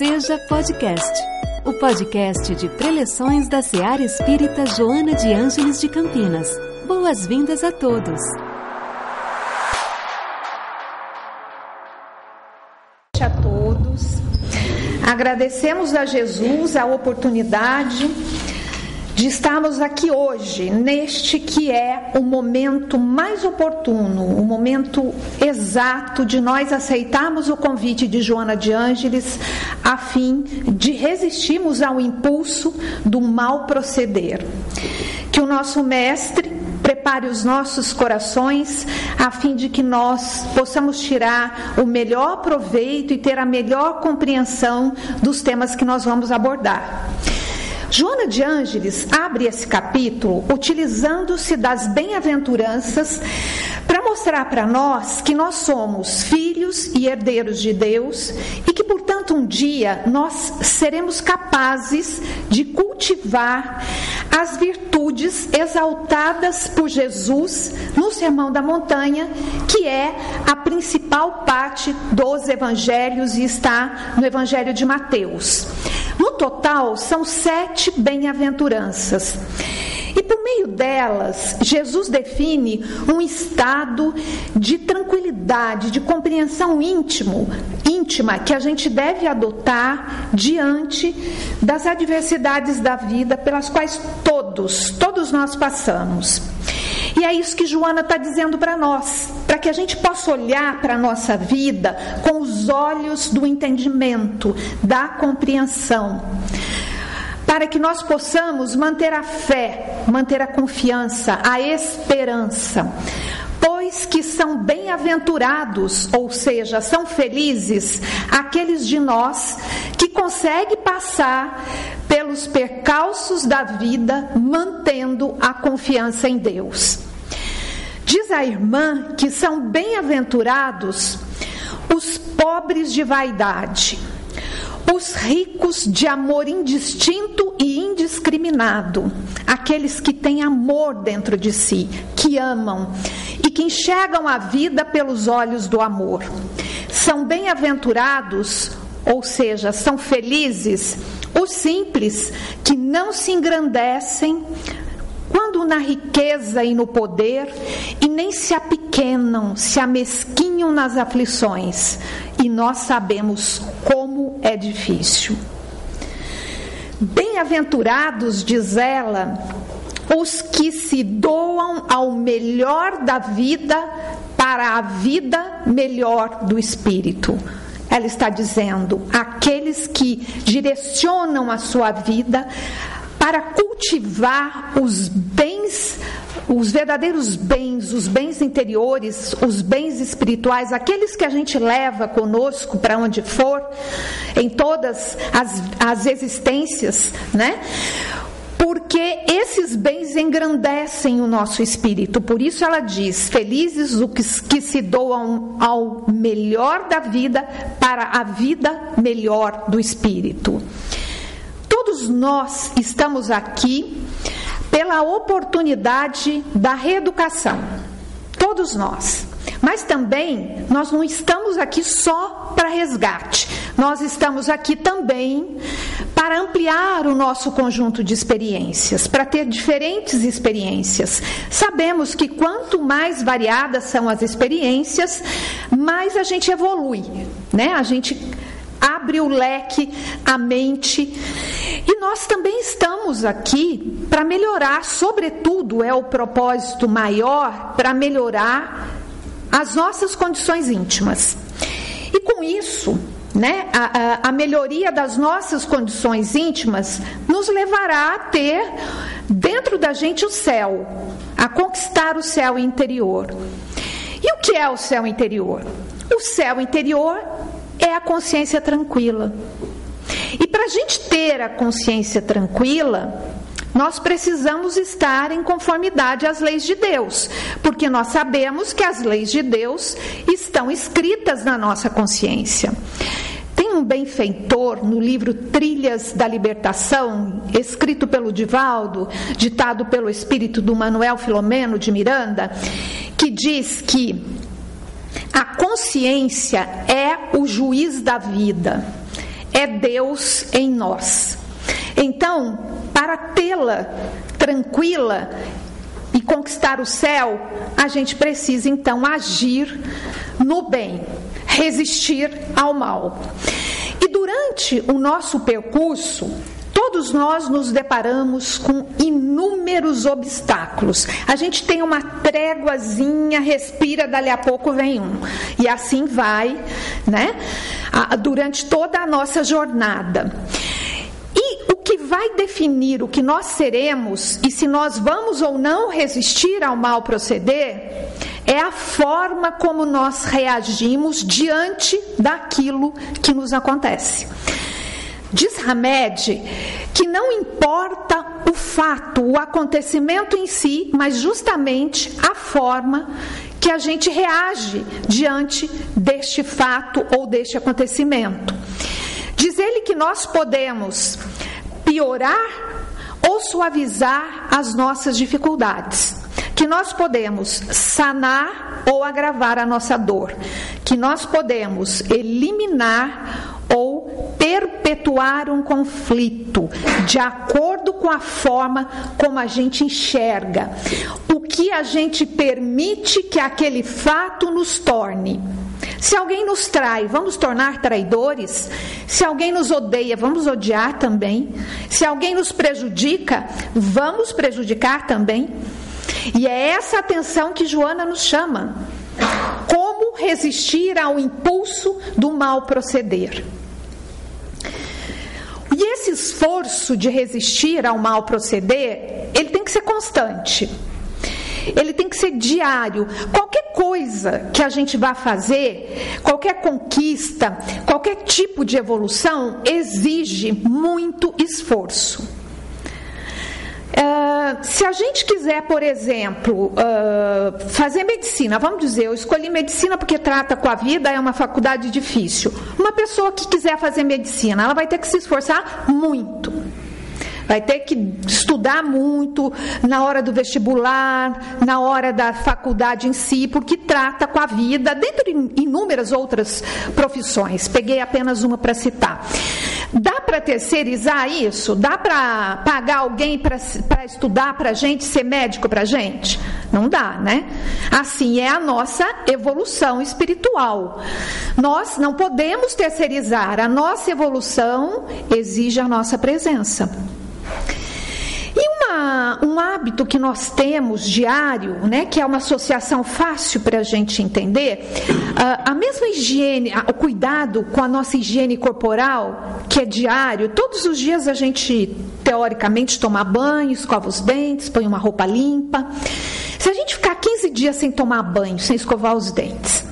Seja Podcast, o podcast de preleções da Seara Espírita Joana de Ângeles de Campinas. Boas-vindas a todos. A todos. Agradecemos a Jesus a oportunidade de estarmos aqui hoje, neste que é o momento mais oportuno, o momento exato de nós aceitarmos o convite de Joana de Ângeles a fim de resistirmos ao impulso do mal proceder. Que o nosso mestre prepare os nossos corações a fim de que nós possamos tirar o melhor proveito e ter a melhor compreensão dos temas que nós vamos abordar. Joana de Ângeles abre esse capítulo utilizando-se das bem-aventuranças para mostrar para nós que nós somos filhos e herdeiros de Deus e que, portanto, um dia nós seremos capazes de cultivar as virtudes exaltadas por Jesus no Sermão da Montanha, que é a principal parte dos evangelhos e está no Evangelho de Mateus. No total, são sete bem-aventuranças. E por meio delas, Jesus define um estado de tranquilidade, de compreensão íntimo, íntima que a gente deve adotar diante das adversidades da vida pelas quais todos, todos nós passamos. E é isso que Joana está dizendo para nós, para que a gente possa olhar para a nossa vida com os olhos do entendimento, da compreensão para que nós possamos manter a fé, manter a confiança, a esperança. Pois que são bem-aventurados, ou seja, são felizes aqueles de nós que conseguem passar pelos percalços da vida mantendo a confiança em Deus. Diz a irmã que são bem-aventurados os pobres de vaidade os ricos de amor indistinto e indiscriminado, aqueles que têm amor dentro de si, que amam e que enxergam a vida pelos olhos do amor. São bem-aventurados, ou seja, são felizes, os simples que não se engrandecem quando na riqueza e no poder, e nem se apequenam, se amesquinham nas aflições, e nós sabemos como é difícil. Bem-aventurados, diz ela, os que se doam ao melhor da vida para a vida melhor do espírito. Ela está dizendo: aqueles que direcionam a sua vida para cultivar os bens, os verdadeiros bens, os bens interiores, os bens espirituais, aqueles que a gente leva conosco para onde for, em todas as, as existências, né? porque esses bens engrandecem o nosso espírito. Por isso ela diz: felizes os que se doam ao melhor da vida para a vida melhor do espírito. Todos nós estamos aqui pela oportunidade da reeducação. Todos nós. Mas também nós não estamos aqui só para resgate. Nós estamos aqui também para ampliar o nosso conjunto de experiências, para ter diferentes experiências. Sabemos que quanto mais variadas são as experiências, mais a gente evolui, né? A gente abre o leque, a mente. E nós também estamos aqui para melhorar, sobretudo, é o propósito maior, para melhorar as nossas condições íntimas. E com isso, né, a, a, a, melhoria das nossas condições íntimas nos levará a ter dentro da gente o céu, a conquistar o céu interior. E o que é o céu interior? O céu interior é a consciência tranquila. E para a gente ter a consciência tranquila, nós precisamos estar em conformidade às leis de Deus, porque nós sabemos que as leis de Deus estão escritas na nossa consciência. Tem um benfeitor no livro Trilhas da Libertação, escrito pelo Divaldo, ditado pelo espírito do Manuel Filomeno de Miranda, que diz que a consciência é o juiz da vida. é Deus em nós. Então, para tê-la tranquila e conquistar o céu, a gente precisa então agir no bem, resistir ao mal. E durante o nosso percurso, Todos nós nos deparamos com inúmeros obstáculos. A gente tem uma tréguazinha, respira, dali a pouco vem um. E assim vai, né? Durante toda a nossa jornada. E o que vai definir o que nós seremos e se nós vamos ou não resistir ao mal proceder é a forma como nós reagimos diante daquilo que nos acontece. Diz Hamed que não importa o fato, o acontecimento em si, mas justamente a forma que a gente reage diante deste fato ou deste acontecimento. Diz ele que nós podemos piorar ou suavizar as nossas dificuldades, que nós podemos sanar ou agravar a nossa dor, que nós podemos eliminar ou perpetuar um conflito de acordo com a forma como a gente enxerga, o que a gente permite que aquele fato nos torne. Se alguém nos trai, vamos tornar traidores? Se alguém nos odeia, vamos odiar também? Se alguém nos prejudica, vamos prejudicar também? E é essa atenção que Joana nos chama. Como resistir ao impulso do mal proceder? Esse esforço de resistir ao mal proceder, ele tem que ser constante. Ele tem que ser diário. Qualquer coisa que a gente vá fazer, qualquer conquista, qualquer tipo de evolução exige muito esforço. Se a gente quiser, por exemplo, uh, fazer medicina, vamos dizer, eu escolhi medicina porque trata com a vida, é uma faculdade difícil. Uma pessoa que quiser fazer medicina, ela vai ter que se esforçar muito. Vai ter que estudar muito na hora do vestibular, na hora da faculdade em si, porque trata com a vida, dentro de inúmeras outras profissões. Peguei apenas uma para citar. Dá para terceirizar isso? Dá para pagar alguém para estudar para a gente, ser médico para a gente? Não dá, né? Assim é a nossa evolução espiritual. Nós não podemos terceirizar. A nossa evolução exige a nossa presença. Um hábito que nós temos diário, né, que é uma associação fácil para a gente entender, a mesma higiene, o cuidado com a nossa higiene corporal, que é diário, todos os dias a gente, teoricamente, toma banho, escova os dentes, põe uma roupa limpa. Se a gente ficar 15 dias sem tomar banho, sem escovar os dentes,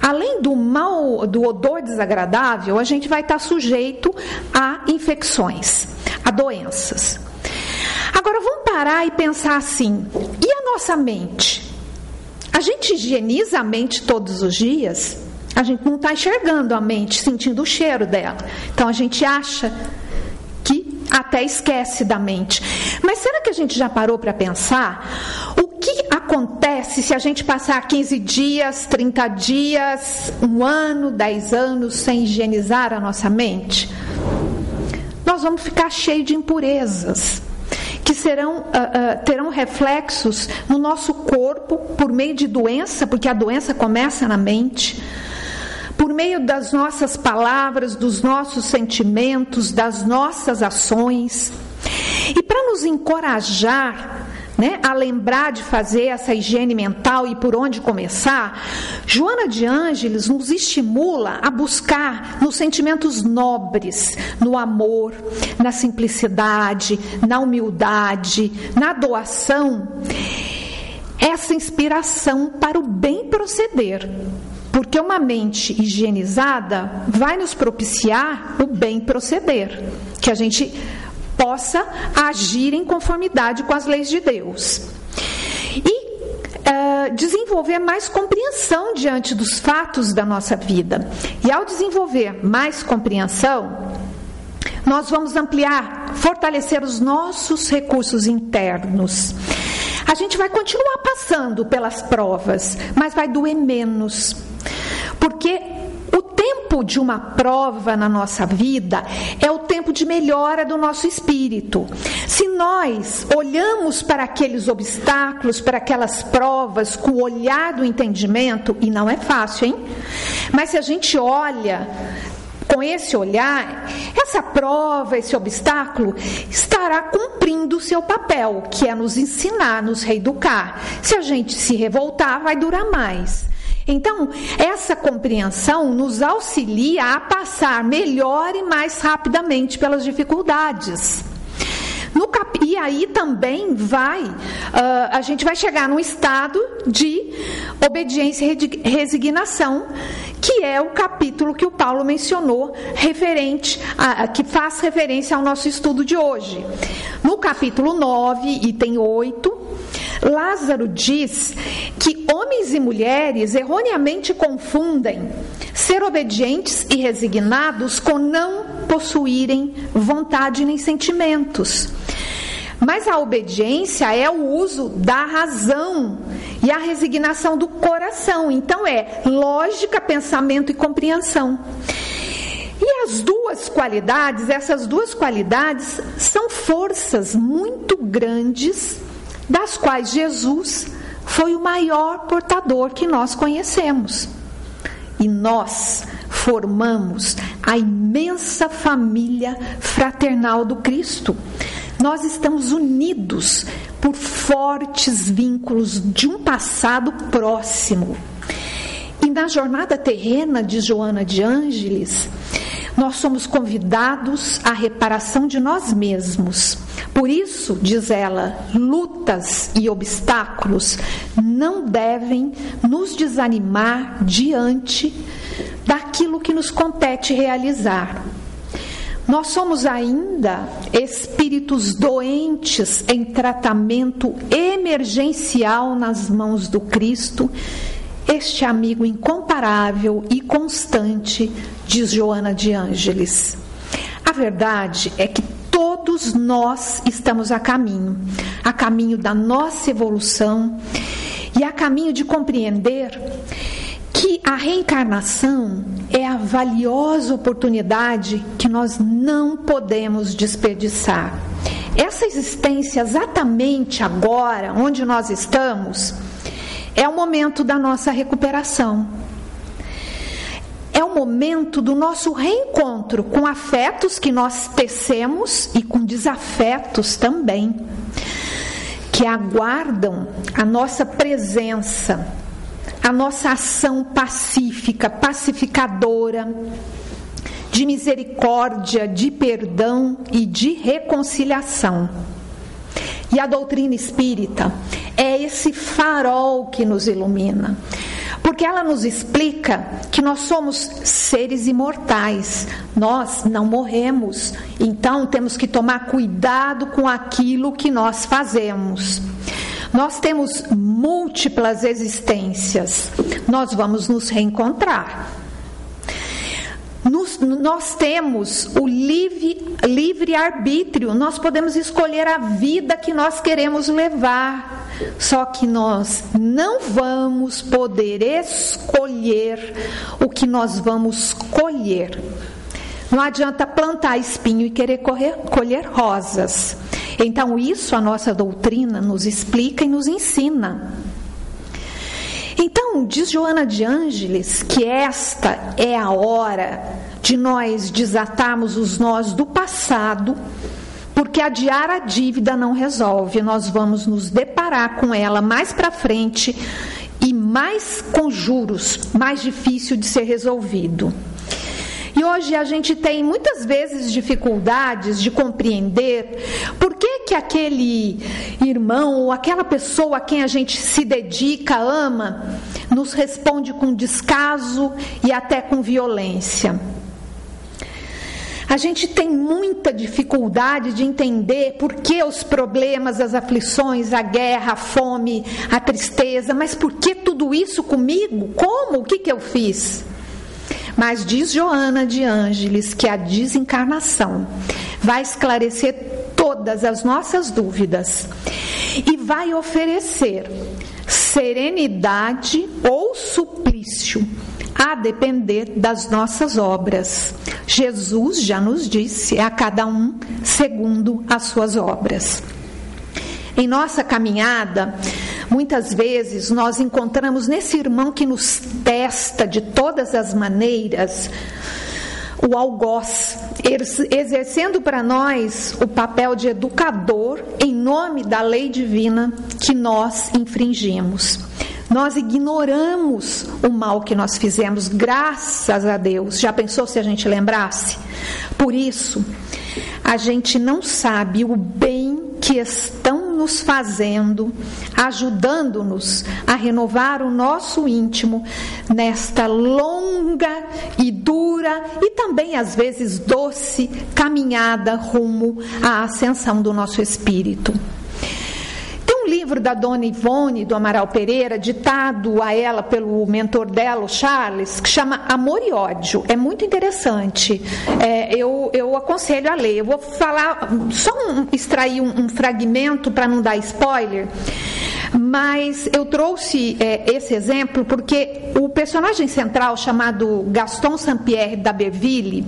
Além do mal, do odor desagradável, a gente vai estar sujeito a infecções, a doenças. Agora vamos parar e pensar assim: e a nossa mente? A gente higieniza a mente todos os dias? A gente não está enxergando a mente, sentindo o cheiro dela. Então a gente acha que até esquece da mente. Mas será que a gente já parou para pensar o que acontece se a gente passar 15 dias, 30 dias, um ano, 10 anos sem higienizar a nossa mente? Nós vamos ficar cheios de impurezas que serão, uh, uh, terão reflexos no nosso corpo por meio de doença, porque a doença começa na mente, por meio das nossas palavras, dos nossos sentimentos, das nossas ações. E para nos encorajar né, a lembrar de fazer essa higiene mental e por onde começar, Joana de Ângeles nos estimula a buscar nos sentimentos nobres, no amor, na simplicidade, na humildade, na doação, essa inspiração para o bem proceder. Porque uma mente higienizada vai nos propiciar o bem proceder, que a gente possa agir em conformidade com as leis de Deus. E uh, desenvolver mais compreensão diante dos fatos da nossa vida. E ao desenvolver mais compreensão, nós vamos ampliar, fortalecer os nossos recursos internos. A gente vai continuar passando pelas provas, mas vai doer menos. Porque tempo de uma prova na nossa vida é o tempo de melhora do nosso espírito. Se nós olhamos para aqueles obstáculos, para aquelas provas com o olhar do entendimento, e não é fácil, hein? Mas se a gente olha com esse olhar, essa prova, esse obstáculo, estará cumprindo o seu papel, que é nos ensinar, nos reeducar. Se a gente se revoltar, vai durar mais. Então, essa compreensão nos auxilia a passar melhor e mais rapidamente pelas dificuldades. Cap... E aí também vai, uh, a gente vai chegar num estado de obediência e resignação, que é o capítulo que o Paulo mencionou, referente a, que faz referência ao nosso estudo de hoje. No capítulo 9, item 8, Lázaro diz que homens e mulheres erroneamente confundem ser obedientes e resignados com não possuírem vontade nem sentimentos. Mas a obediência é o uso da razão e a resignação do coração. Então é lógica, pensamento e compreensão. E as duas qualidades, essas duas qualidades são forças muito grandes das quais Jesus foi o maior portador que nós conhecemos. E nós formamos a imensa família fraternal do Cristo. Nós estamos unidos por fortes vínculos de um passado próximo. E na jornada terrena de Joana de Ângeles, nós somos convidados à reparação de nós mesmos. Por isso, diz ela, lutas e obstáculos não devem nos desanimar diante daquilo que nos compete realizar. Nós somos ainda espíritos doentes em tratamento emergencial nas mãos do Cristo este amigo incomparável e constante, diz Joana de Ângeles. A verdade é que todos nós estamos a caminho, a caminho da nossa evolução e a caminho de compreender que a reencarnação é a valiosa oportunidade que nós não podemos desperdiçar. Essa existência exatamente agora, onde nós estamos, é o momento da nossa recuperação. É o momento do nosso reencontro com afetos que nós tecemos e com desafetos também, que aguardam a nossa presença, a nossa ação pacífica, pacificadora, de misericórdia, de perdão e de reconciliação. E a doutrina espírita é esse farol que nos ilumina. Porque ela nos explica que nós somos seres imortais, nós não morremos, então temos que tomar cuidado com aquilo que nós fazemos. Nós temos múltiplas existências, nós vamos nos reencontrar. Nos, nós temos o livre, livre arbítrio, nós podemos escolher a vida que nós queremos levar. Só que nós não vamos poder escolher o que nós vamos colher. Não adianta plantar espinho e querer correr, colher rosas. Então, isso a nossa doutrina nos explica e nos ensina. Então, diz Joana de Ângeles que esta é a hora de nós desatarmos os nós do passado, porque adiar a dívida não resolve. Nós vamos nos deparar com ela mais para frente e mais com juros, mais difícil de ser resolvido. E hoje a gente tem muitas vezes dificuldades de compreender por que, que aquele irmão ou aquela pessoa a quem a gente se dedica, ama, nos responde com descaso e até com violência. A gente tem muita dificuldade de entender por que os problemas, as aflições, a guerra, a fome, a tristeza, mas por que tudo isso comigo? Como? O que, que eu fiz? Mas diz Joana de Ângeles que a desencarnação vai esclarecer todas as nossas dúvidas e vai oferecer serenidade ou suplício a depender das nossas obras. Jesus já nos disse: é a cada um segundo as suas obras. Em nossa caminhada, muitas vezes nós encontramos nesse irmão que nos testa de todas as maneiras o algoz, exercendo para nós o papel de educador em nome da lei divina que nós infringimos. Nós ignoramos o mal que nós fizemos, graças a Deus. Já pensou se a gente lembrasse? Por isso, a gente não sabe o bem que estão nos fazendo, ajudando-nos a renovar o nosso íntimo nesta longa e dura e também às vezes doce caminhada rumo à ascensão do nosso espírito livro da dona Ivone do Amaral Pereira, ditado a ela pelo mentor dela, o Charles, que chama Amor e Ódio. É muito interessante. É, eu, eu aconselho a ler. Eu vou falar, só um, extrair um, um fragmento para não dar spoiler. Mas eu trouxe é, esse exemplo porque o personagem central, chamado Gaston Saint-Pierre d'Aberville,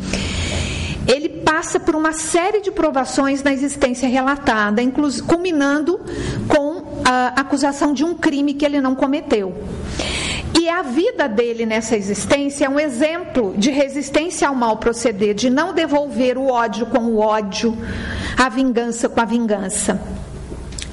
ele passa por uma série de provações na existência relatada, culminando com a acusação de um crime que ele não cometeu. E a vida dele nessa existência é um exemplo de resistência ao mal proceder, de não devolver o ódio com o ódio, a vingança com a vingança.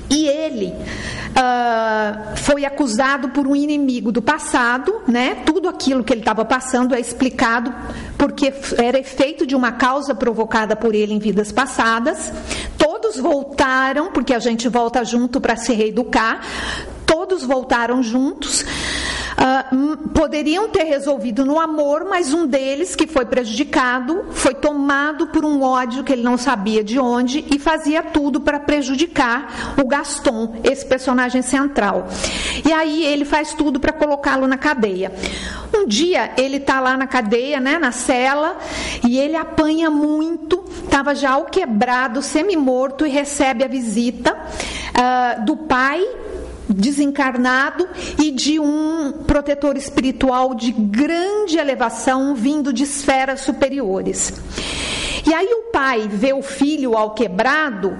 E ele uh, foi acusado por um inimigo do passado, né? Tudo aquilo que ele estava passando é explicado porque era efeito de uma causa provocada por ele em vidas passadas. Todos voltaram, porque a gente volta junto para se reeducar. Todos voltaram juntos uh, poderiam ter resolvido no amor, mas um deles, que foi prejudicado, foi tomado por um ódio que ele não sabia de onde e fazia tudo para prejudicar o Gaston, esse personagem central. E aí ele faz tudo para colocá-lo na cadeia. Um dia ele está lá na cadeia, né, na cela, e ele apanha muito, estava já ao quebrado, semi-morto, e recebe a visita uh, do pai desencarnado e de um protetor espiritual de grande elevação vindo de esferas superiores. E aí o pai vê o filho ao quebrado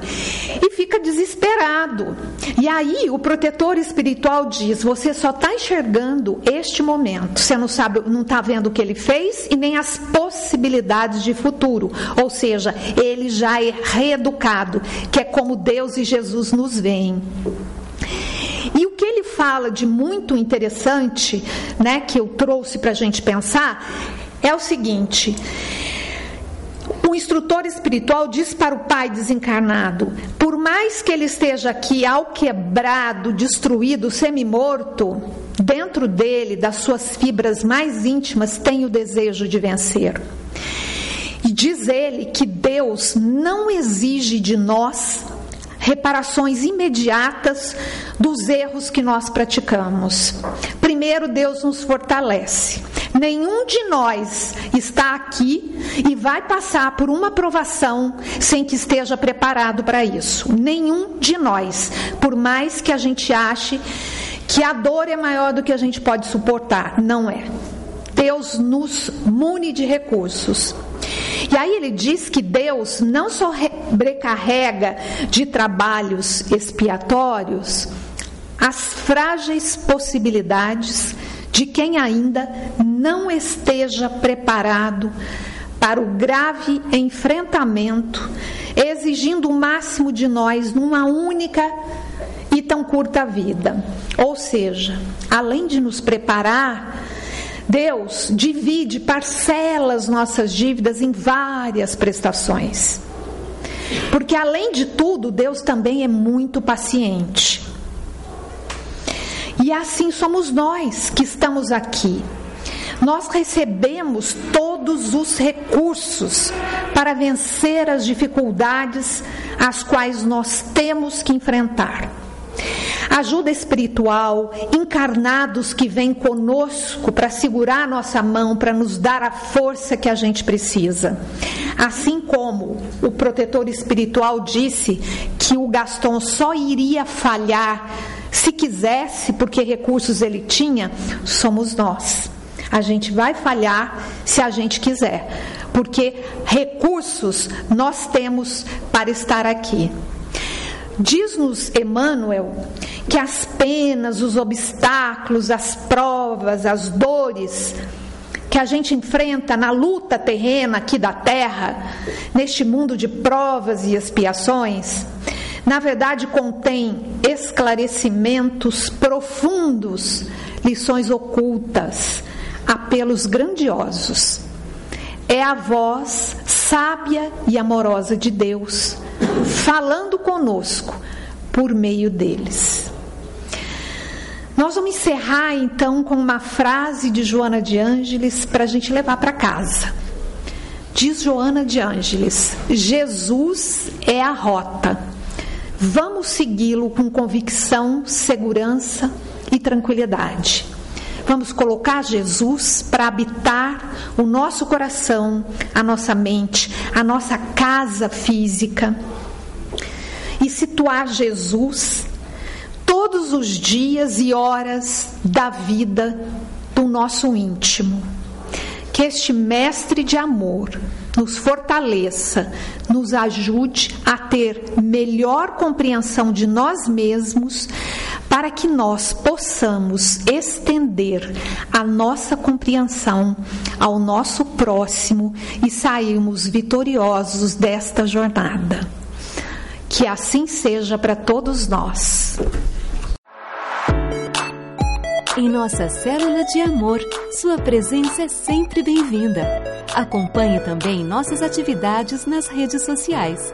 e fica desesperado. E aí o protetor espiritual diz: Você só está enxergando este momento. Você não sabe, não está vendo o que ele fez e nem as possibilidades de futuro. Ou seja, ele já é reeducado, que é como Deus e Jesus nos veem. Fala de muito interessante, né, que eu trouxe para a gente pensar, é o seguinte. O instrutor espiritual diz para o pai desencarnado: por mais que ele esteja aqui ao quebrado, destruído, semi-morto, dentro dele, das suas fibras mais íntimas, tem o desejo de vencer. E diz ele que Deus não exige de nós reparações imediatas dos erros que nós praticamos. Primeiro, Deus nos fortalece. Nenhum de nós está aqui e vai passar por uma provação sem que esteja preparado para isso. Nenhum de nós, por mais que a gente ache que a dor é maior do que a gente pode suportar, não é. Deus nos mune de recursos. E aí ele diz que Deus não só sobrecarrega de trabalhos expiatórios as frágeis possibilidades de quem ainda não esteja preparado para o grave enfrentamento, exigindo o máximo de nós numa única e tão curta vida. Ou seja, além de nos preparar Deus divide, parcelas nossas dívidas em várias prestações. Porque além de tudo, Deus também é muito paciente. E assim somos nós que estamos aqui. Nós recebemos todos os recursos para vencer as dificuldades às quais nós temos que enfrentar ajuda espiritual, encarnados que vêm conosco para segurar nossa mão, para nos dar a força que a gente precisa. Assim como o protetor espiritual disse que o Gaston só iria falhar se quisesse, porque recursos ele tinha, somos nós. A gente vai falhar se a gente quiser, porque recursos nós temos para estar aqui. Diz-nos Emmanuel que as penas, os obstáculos, as provas, as dores que a gente enfrenta na luta terrena aqui da terra, neste mundo de provas e expiações, na verdade contém esclarecimentos profundos, lições ocultas, apelos grandiosos. É a voz sábia e amorosa de Deus falando conosco por meio deles. Nós vamos encerrar então com uma frase de Joana de Ângeles para a gente levar para casa. Diz Joana de Ângeles: Jesus é a rota. Vamos segui-lo com convicção, segurança e tranquilidade. Vamos colocar Jesus para habitar o nosso coração, a nossa mente, a nossa casa física e situar Jesus todos os dias e horas da vida do nosso íntimo. Que este mestre de amor nos fortaleça, nos ajude a ter melhor compreensão de nós mesmos, para que nós possamos estender a nossa compreensão ao nosso próximo e sairmos vitoriosos desta jornada. Que assim seja para todos nós. Em nossa célula de amor, sua presença é sempre bem-vinda. Acompanhe também nossas atividades nas redes sociais.